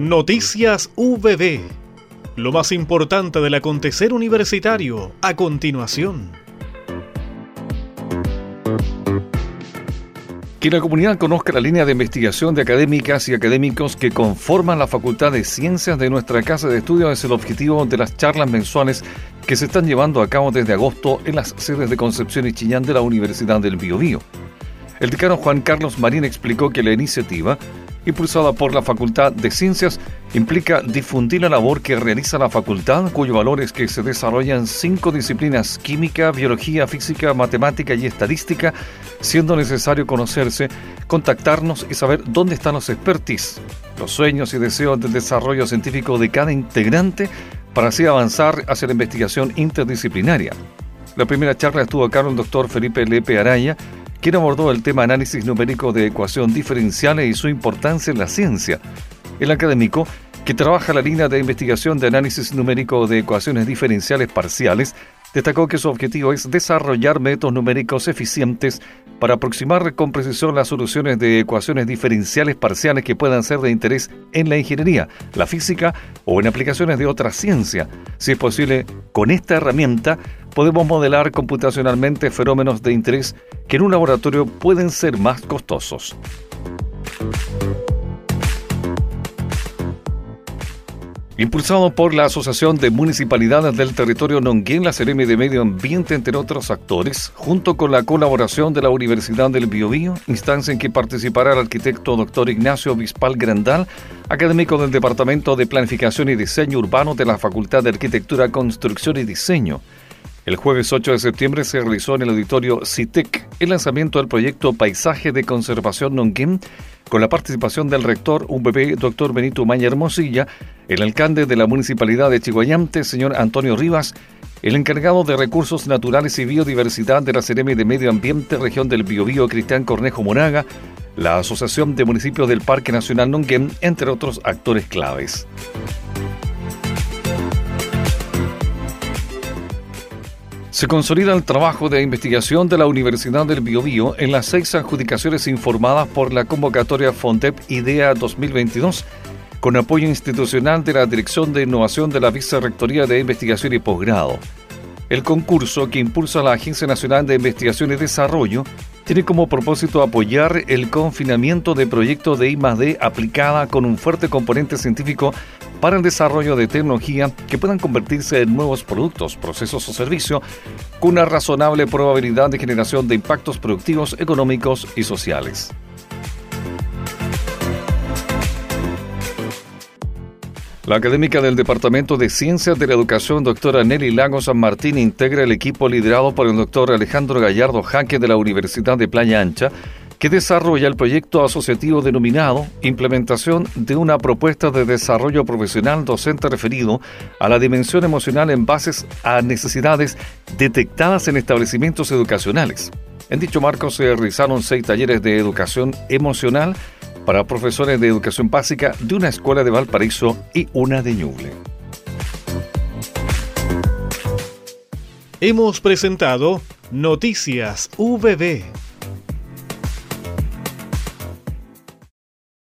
Noticias VB. Lo más importante del acontecer universitario a continuación. Que la comunidad conozca la línea de investigación de académicas y académicos que conforman la Facultad de Ciencias de nuestra Casa de Estudios es el objetivo de las charlas mensuales que se están llevando a cabo desde agosto en las sedes de Concepción y Chillán de la Universidad del Biobío. El decano Juan Carlos Marín explicó que la iniciativa impulsada por la Facultad de Ciencias, implica difundir la labor que realiza la facultad, cuyo valor es que se desarrollan cinco disciplinas, química, biología, física, matemática y estadística, siendo necesario conocerse, contactarnos y saber dónde están los expertise, los sueños y deseos del desarrollo científico de cada integrante para así avanzar hacia la investigación interdisciplinaria. La primera charla estuvo a cargo del doctor Felipe Lepe Araya, quien abordó el tema análisis numérico de ecuación diferenciales y su importancia en la ciencia. El académico, que trabaja la línea de investigación de análisis numérico de ecuaciones diferenciales parciales, destacó que su objetivo es desarrollar métodos numéricos eficientes para aproximar con precisión las soluciones de ecuaciones diferenciales parciales que puedan ser de interés en la ingeniería, la física o en aplicaciones de otra ciencia. Si es posible, con esta herramienta podemos modelar computacionalmente fenómenos de interés que en un laboratorio pueden ser más costosos. Impulsado por la Asociación de Municipalidades del Territorio Nonguén, la Seremi de Medio Ambiente, entre otros actores, junto con la colaboración de la Universidad del Biobío, instancia en que participará el arquitecto doctor Ignacio Bispal Grandal, académico del Departamento de Planificación y Diseño Urbano de la Facultad de Arquitectura, Construcción y Diseño. El jueves 8 de septiembre se realizó en el auditorio CITEC el lanzamiento del proyecto Paisaje de Conservación Nonguén, con la participación del rector UBB, doctor Benito Maña Hermosilla, el alcalde de la municipalidad de Chihuayante, señor Antonio Rivas, el encargado de Recursos Naturales y Biodiversidad de la Seremi de Medio Ambiente, región del Biobío, Cristian Cornejo Moraga, la Asociación de Municipios del Parque Nacional Nonguén, entre otros actores claves. Se consolida el trabajo de investigación de la Universidad del Biobío en las seis adjudicaciones informadas por la convocatoria FONDEP IDEA 2022, con apoyo institucional de la Dirección de Innovación de la Vicerrectoría de Investigación y Posgrado. El concurso que impulsa la Agencia Nacional de Investigación y Desarrollo tiene como propósito apoyar el confinamiento de proyectos de I+D aplicada con un fuerte componente científico para el desarrollo de tecnología que puedan convertirse en nuevos productos, procesos o servicios con una razonable probabilidad de generación de impactos productivos, económicos y sociales. La académica del Departamento de Ciencias de la Educación, doctora Nelly Lago San Martín, integra el equipo liderado por el doctor Alejandro Gallardo Jaque de la Universidad de Playa Ancha, que desarrolla el proyecto asociativo denominado Implementación de una propuesta de desarrollo profesional docente referido a la dimensión emocional en bases a necesidades detectadas en establecimientos educacionales. En dicho marco se realizaron seis talleres de educación emocional para profesores de educación básica de una escuela de Valparaíso y una de Ñuble. Hemos presentado Noticias VB